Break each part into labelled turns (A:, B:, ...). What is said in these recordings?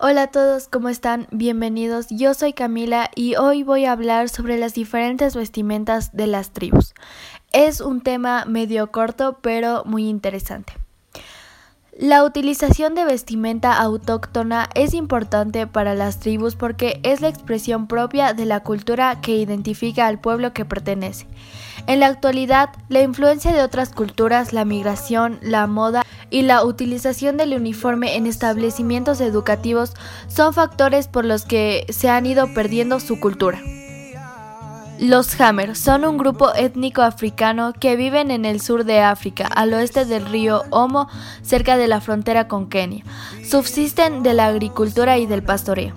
A: Hola a todos, ¿cómo están? Bienvenidos. Yo soy Camila y hoy voy a hablar sobre las diferentes vestimentas de las tribus. Es un tema medio corto pero muy interesante. La utilización de vestimenta autóctona es importante para las tribus porque es la expresión propia de la cultura que identifica al pueblo que pertenece. En la actualidad, la influencia de otras culturas, la migración, la moda y la utilización del uniforme en establecimientos educativos son factores por los que se han ido perdiendo su cultura. Los Hammer son un grupo étnico africano que viven en el sur de África, al oeste del río Omo, cerca de la frontera con Kenia. Subsisten de la agricultura y del pastoreo.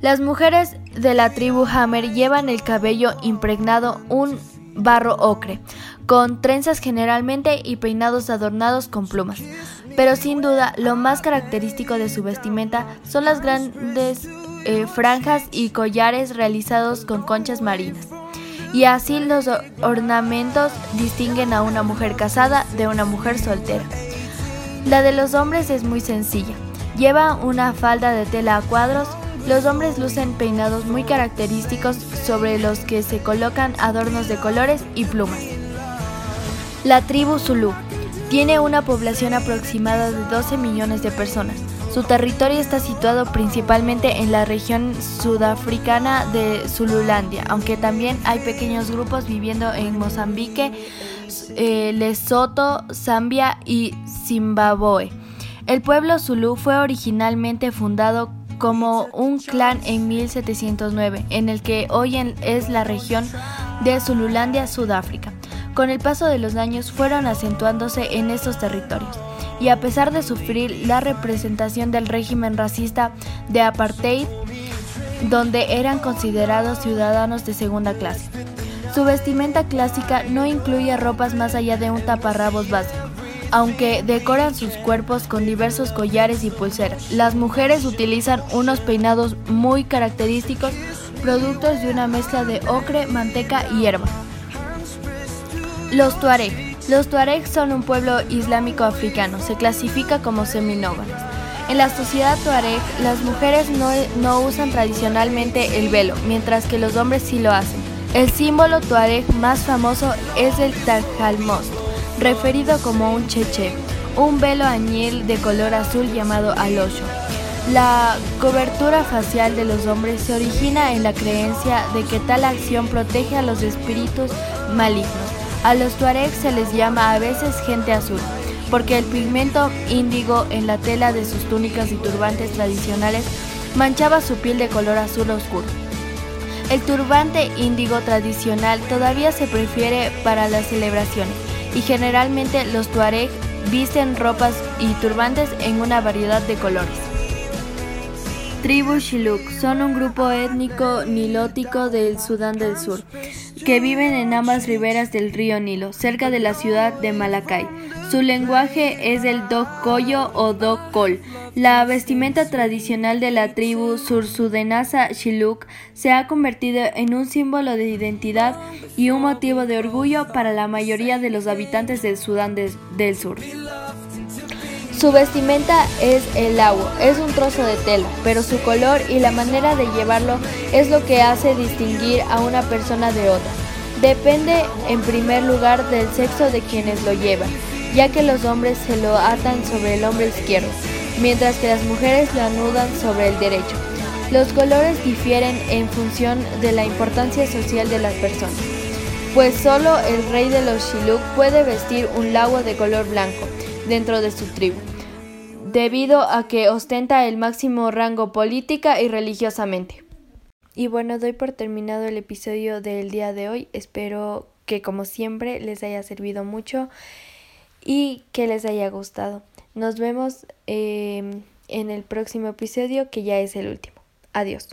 A: Las mujeres de la tribu Hammer llevan el cabello impregnado un barro ocre, con trenzas generalmente y peinados adornados con plumas. Pero sin duda, lo más característico de su vestimenta son las grandes eh, franjas y collares realizados con conchas marinas y así los ornamentos distinguen a una mujer casada de una mujer soltera. La de los hombres es muy sencilla. Lleva una falda de tela a cuadros. Los hombres lucen peinados muy característicos sobre los que se colocan adornos de colores y plumas. La tribu Zulu tiene una población aproximada de 12 millones de personas. Su territorio está situado principalmente en la región sudafricana de Zululandia, aunque también hay pequeños grupos viviendo en Mozambique, eh, Lesoto, Zambia y Zimbabue. El pueblo Zulu fue originalmente fundado como un clan en 1709, en el que hoy es la región de Zululandia, Sudáfrica. Con el paso de los años fueron acentuándose en estos territorios y a pesar de sufrir la representación del régimen racista de apartheid, donde eran considerados ciudadanos de segunda clase. Su vestimenta clásica no incluye ropas más allá de un taparrabos básico, aunque decoran sus cuerpos con diversos collares y pulseras. Las mujeres utilizan unos peinados muy característicos, productos de una mezcla de ocre, manteca y hierba. Los tuareg los tuaregs son un pueblo islámico africano, se clasifica como seminómadas. En la sociedad tuareg, las mujeres no, no, usan tradicionalmente el velo, mientras que los hombres sí lo hacen. El símbolo tuareg más famoso es el tajalmost, referido como un cheche, un velo añil de color azul llamado alosho. La cobertura facial de los hombres se origina en la creencia de que tal acción protege a los espíritus malignos. A los tuaregs se les llama a veces gente azul, porque el pigmento índigo en la tela de sus túnicas y turbantes tradicionales manchaba su piel de color azul oscuro. El turbante índigo tradicional todavía se prefiere para las celebraciones y generalmente los tuareg visten ropas y turbantes en una variedad de colores. Tribu Shiluk son un grupo étnico nilótico del Sudán del Sur que viven en ambas riberas del río Nilo, cerca de la ciudad de Malacay. Su lenguaje es el Dokoyo o Dokol. La vestimenta tradicional de la tribu sursudenasa Shiluk se ha convertido en un símbolo de identidad y un motivo de orgullo para la mayoría de los habitantes del Sudán del Sur. Su vestimenta es el agua, es un trozo de tela, pero su color y la manera de llevarlo es lo que hace distinguir a una persona de otra. Depende en primer lugar del sexo de quienes lo llevan, ya que los hombres se lo atan sobre el hombro izquierdo, mientras que las mujeres lo anudan sobre el derecho. Los colores difieren en función de la importancia social de las personas, pues solo el rey de los Shiluk puede vestir un lago de color blanco dentro de su tribu debido a que ostenta el máximo rango política y religiosamente. Y bueno, doy por terminado el episodio del día de hoy. Espero que como siempre les haya servido mucho y que les haya gustado. Nos vemos em, en el próximo episodio que ya es el último. Adiós.